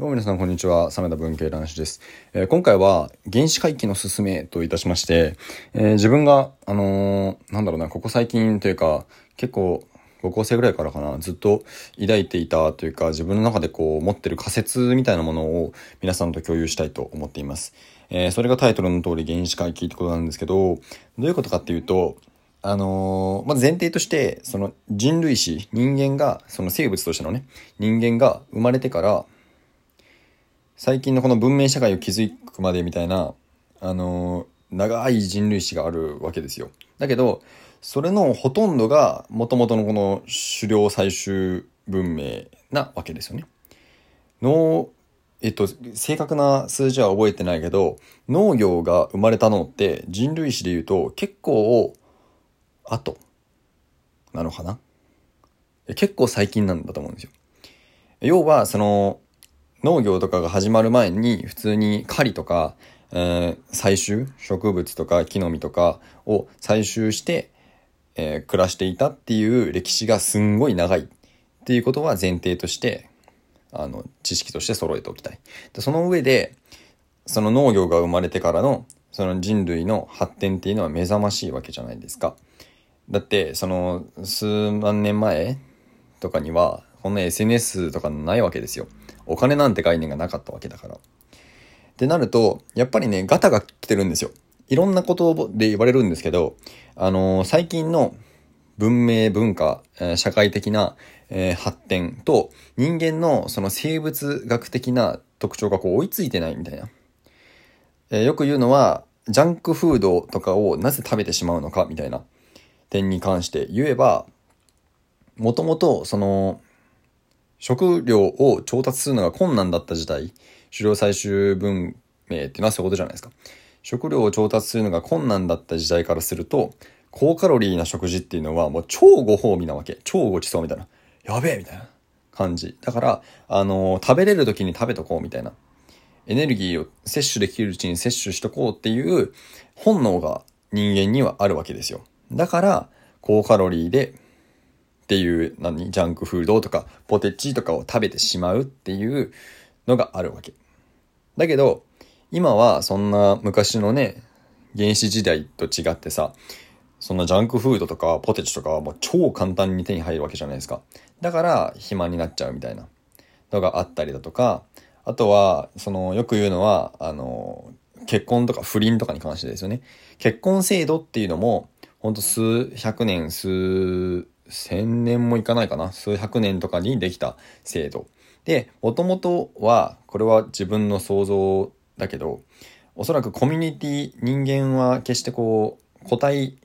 どうも皆さんこんにちは、サメダ文系男子です。えー今回は原子回帰の勧めといたしまして、えー自分が、あのーなんだろうな、ここ最近というか、結構、高校生ぐらいからかな、ずっと抱いていたというか、自分の中でこう、持ってる仮説みたいなものを皆さんと共有したいと思っています。えーそれがタイトルの通り原子回帰ってことなんですけど、どういうことかっていうと、あのーまず前提として、その人類史、人間が、その生物としてのね、人間が生まれてから、最近のこの文明社会を築くまでみたいな、あのー長い人類史があるわけですよ。だけど、それのほとんどが、元々のこの狩猟採集文明なわけですよね。農、えっと、正確な数字は覚えてないけど、農業が生まれたのって人類史で言うと結構後なのかな？結構最近なんだと思うんですよ。要は、その、農業とかが始まる前に普通に狩りとか、えー採集植物とか木の実とかを採集して、えー暮らしていたっていう歴史がすんごい長いっていうことは前提としてあの知識として揃えておきたい。でその上でその農業が生まれてからのその人類の発展っていうのは目覚ましいわけじゃないですか。だってその数万年前とかにはこんな SNS とかないわけですよ。お金なんて概念がなかったわけだからってなるとやっぱりねガタが来てるんですよいろんなことで言われるんですけどあのー最近の文明文化、えー社会的な、えー発展と人間のその生物学的な特徴がこう追いついてないみたいな。えよく言うのは、ジャンクフードとかをなぜ食べてしまうのかみたいな点に関して言えば、もともとその、食料を調達するのが困難だった時代、狩猟採集文明っていうのはそういうことじゃないですか。食料を調達するのが困難だった時代からすると、高カロリーな食事っていうのはもう超ご褒美なわけ。超ごちそうみたいな。やべえみたいな感じ。だから、あのー食べれる時に食べとこうみたいな。エネルギーを摂取できるうちに摂取しとこうっていう本能が人間にはあるわけですよ。だから、高カロリーでっていう、何、ジャンクフードとか、ポテチとかを食べてしまうっていうのがあるわけ。だけど、今はそんな昔のね、原始時代と違ってさ、そんなジャンクフードとかポテチとかはもう超簡単に手に入るわけじゃないですか。だから暇になっちゃうみたいなのがあったりだとか、あとは、その、よく言うのは、あの、結婚とか不倫とかに関してですよね。結婚制度っていうのも、ほんと数百年、数千年もいかないかな。数百年とかにできた制度。で、もともとは、これは自分の想像だけど、おそらくコミュニティ、人間は決してこう、個体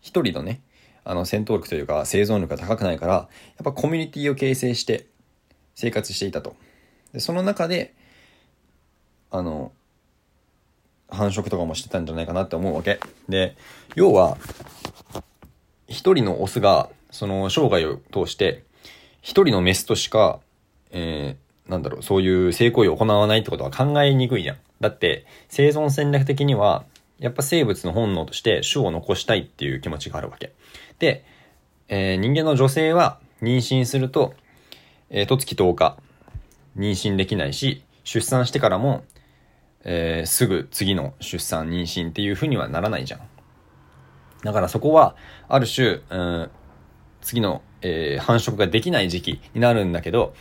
一人のね、あの戦闘力というか生存力が高くないから、やっぱコミュニティを形成して生活していたと。で、その中で、あの、繁殖とかもしてたんじゃないかなって思うわけ。で、要は、一人のオスが、その生涯を通して、一人のメスとしか、えー、なんだろう、そういう性行為を行わないってことは考えにくいじゃん。だって、生存戦略的には、やっぱ生物の本能として種を残したいっていう気持ちがあるわけ。で、えー人間の女性は妊娠すると、えー、と月10日、妊娠できないし、出産してからも、えーすぐ次の出産、妊娠っていう風にはならないじゃん。だからそこは、ある種、うん、次の、えー繁殖ができない時期になるんだけど、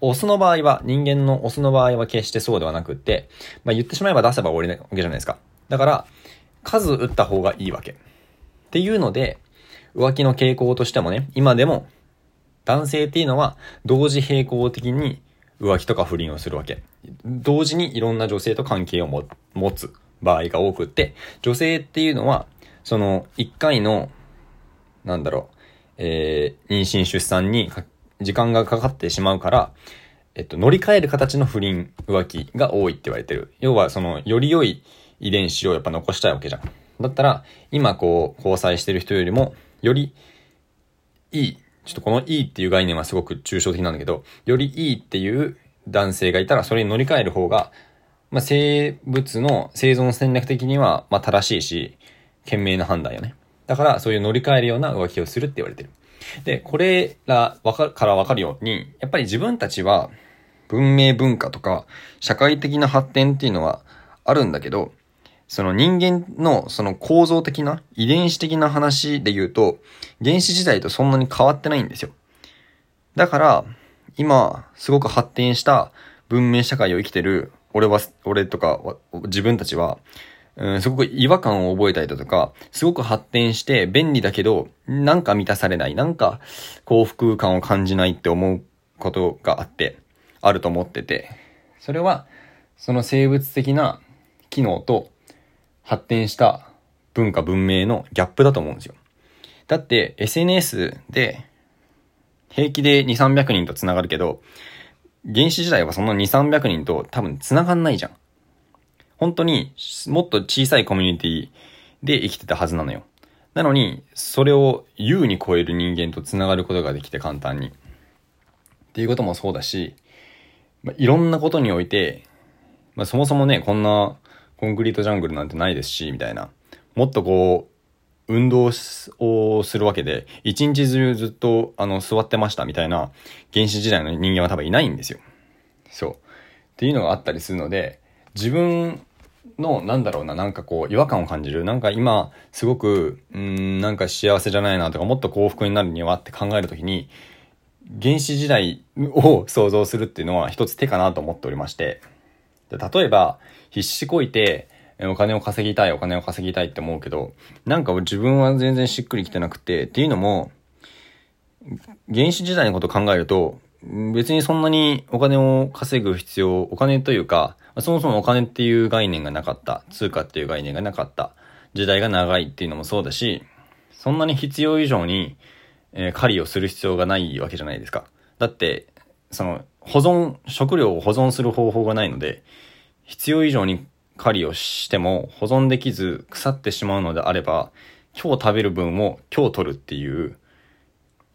オスの場合は、人間のオスの場合は決してそうではなくって、まあ言ってしまえば出せば終わりなわけじゃないですか。だから、数打った方がいいわけ。っていうので、浮気の傾向としてもね、今でも、男性っていうのは同時並行的に浮気とか不倫をするわけ。同時にいろんな女性と関係を持つ場合が多くって、女性っていうのは、その一回の、なんだろう、えー、妊娠出産に時間がかかってしまうから、えっと、乗り換える形の不倫浮気が多いって言われてる。要は、その、より良い遺伝子をやっぱ残したいわけじゃん。だったら、今こう、交際してる人よりも、よりいい、ちょっとこのいいっていう概念はすごく抽象的なんだけど、よりいいっていう男性がいたら、それに乗り換える方が、まあ、生物の生存戦略的には、ま、正しいし、賢明な判断よね。だから、そういう乗り換えるような浮気をするって言われてる。で、これらわかからわかるように、やっぱり自分たちは、文明文化とか、社会的な発展っていうのはあるんだけど、その人間のその構造的な遺伝子的な話で言うと、原始時代とそんなに変わってないんですよ。だから、今、すごく発展した文明社会を生きてる、俺は、俺とか、自分たちは、うん、すごく違和感を覚えたりだとか、すごく発展して便利だけど、なんか満たされない、なんか幸福感を感じないって思うことがあって、あると思ってて、それは、その生物的な機能と発展した文化文明のギャップだと思うんですよ。だって SNS で平気で2、300人と繋がるけど、原始時代はその2、300人と多分繋がんないじゃん。本当にもっと小さいコミュニティで生きてたはずなのよ。なのに、それを優に超える人間と繋がることができて簡単に。っていうこともそうだし、まあ、いろんなことにおいて、まあ、そもそもね、こんなコンクリートジャングルなんてないですし、みたいな。もっとこう、運動をするわけで、一日中ずっと、あの、座ってましたみたいな原始時代の人間は多分いないんですよ。そう。っていうのがあったりするので、自分の、なんだろうな、なんかこう、違和感を感じる。なんか今、すごく、うん、なんか幸せじゃないなとか、もっと幸福になるにはって考えるときに、原始時代を想像するっていうのは一つ手かなと思っておりまして、例えば、必死こいて、お金を稼ぎたい、お金を稼ぎたいって思うけど、なんか自分は全然しっくりきてなくて、っていうのも、原始時代のこと考えると、別にそんなにお金を稼ぐ必要、お金というか、そもそもお金っていう概念がなかった、通貨っていう概念がなかった時代が長いっていうのもそうだし、そんなに必要以上に、えー、狩りをする必要がないわけじゃないですか。だって、その、保存、食料を保存する方法がないので、必要以上に狩りをしても保存できず腐ってしまうのであれば、今日食べる分を今日取るっていう、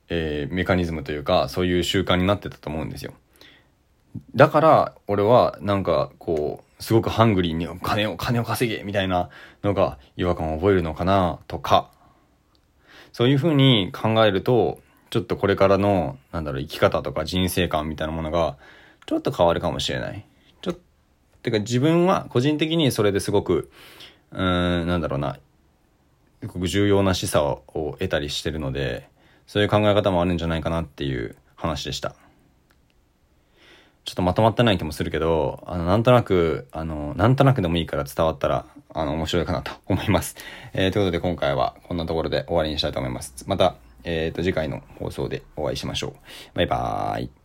えー、メカニズムというか、そういう習慣になってたと思うんですよ。だから、俺は、なんか、こう、すごくハングリーに金を、金を稼げみたいなのが違和感を覚えるのかな、とか、そういうふうに考えると、ちょっとこれからの、なんだろう、生き方とか人生観みたいなものが、ちょっと変わるかもしれない。ちょっと、てか自分は個人的にそれですごく、うーん、なんだろうな、すごく重要な示唆を得たりしてるので、そういう考え方もあるんじゃないかなっていう話でした。ちょっとまとまってない気もするけど、あの、なんとなく、あの、なんとなくでもいいから伝わったら、あの、面白いかなと思います。えー、ということで今回はこんなところで終わりにしたいと思います。また、えっ、ー、と、次回の放送でお会いしましょう。バイバーイ。